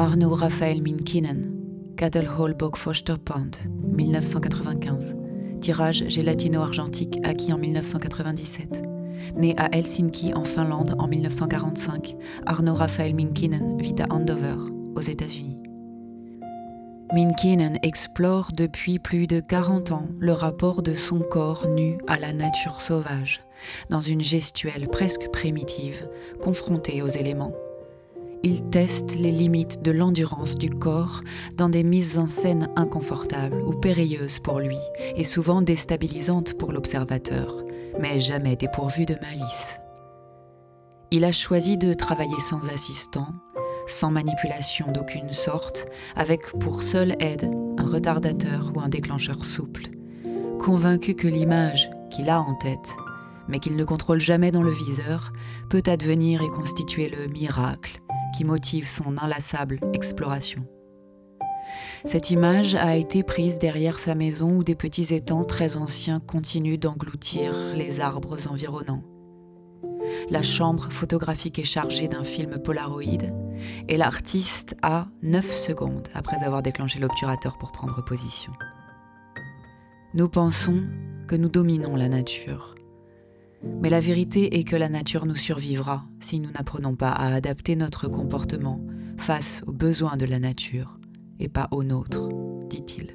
Arno Raphaël Minkinen, Hall Foster Pond, 1995. Tirage gélatino-argentique acquis en 1997. Né à Helsinki en Finlande en 1945, Arno Raphael Minkinen vit à Andover, aux États-Unis. Minkinen explore depuis plus de 40 ans le rapport de son corps nu à la nature sauvage, dans une gestuelle presque primitive, confrontée aux éléments. Il teste les limites de l'endurance du corps dans des mises en scène inconfortables ou périlleuses pour lui et souvent déstabilisantes pour l'observateur, mais jamais dépourvues de malice. Il a choisi de travailler sans assistant, sans manipulation d'aucune sorte, avec pour seule aide un retardateur ou un déclencheur souple, convaincu que l'image qu'il a en tête, mais qu'il ne contrôle jamais dans le viseur, peut advenir et constituer le miracle qui motive son inlassable exploration. Cette image a été prise derrière sa maison où des petits étangs très anciens continuent d'engloutir les arbres environnants. La chambre photographique est chargée d'un film Polaroid et l'artiste a 9 secondes après avoir déclenché l'obturateur pour prendre position. Nous pensons que nous dominons la nature. Mais la vérité est que la nature nous survivra si nous n'apprenons pas à adapter notre comportement face aux besoins de la nature et pas aux nôtres, dit-il.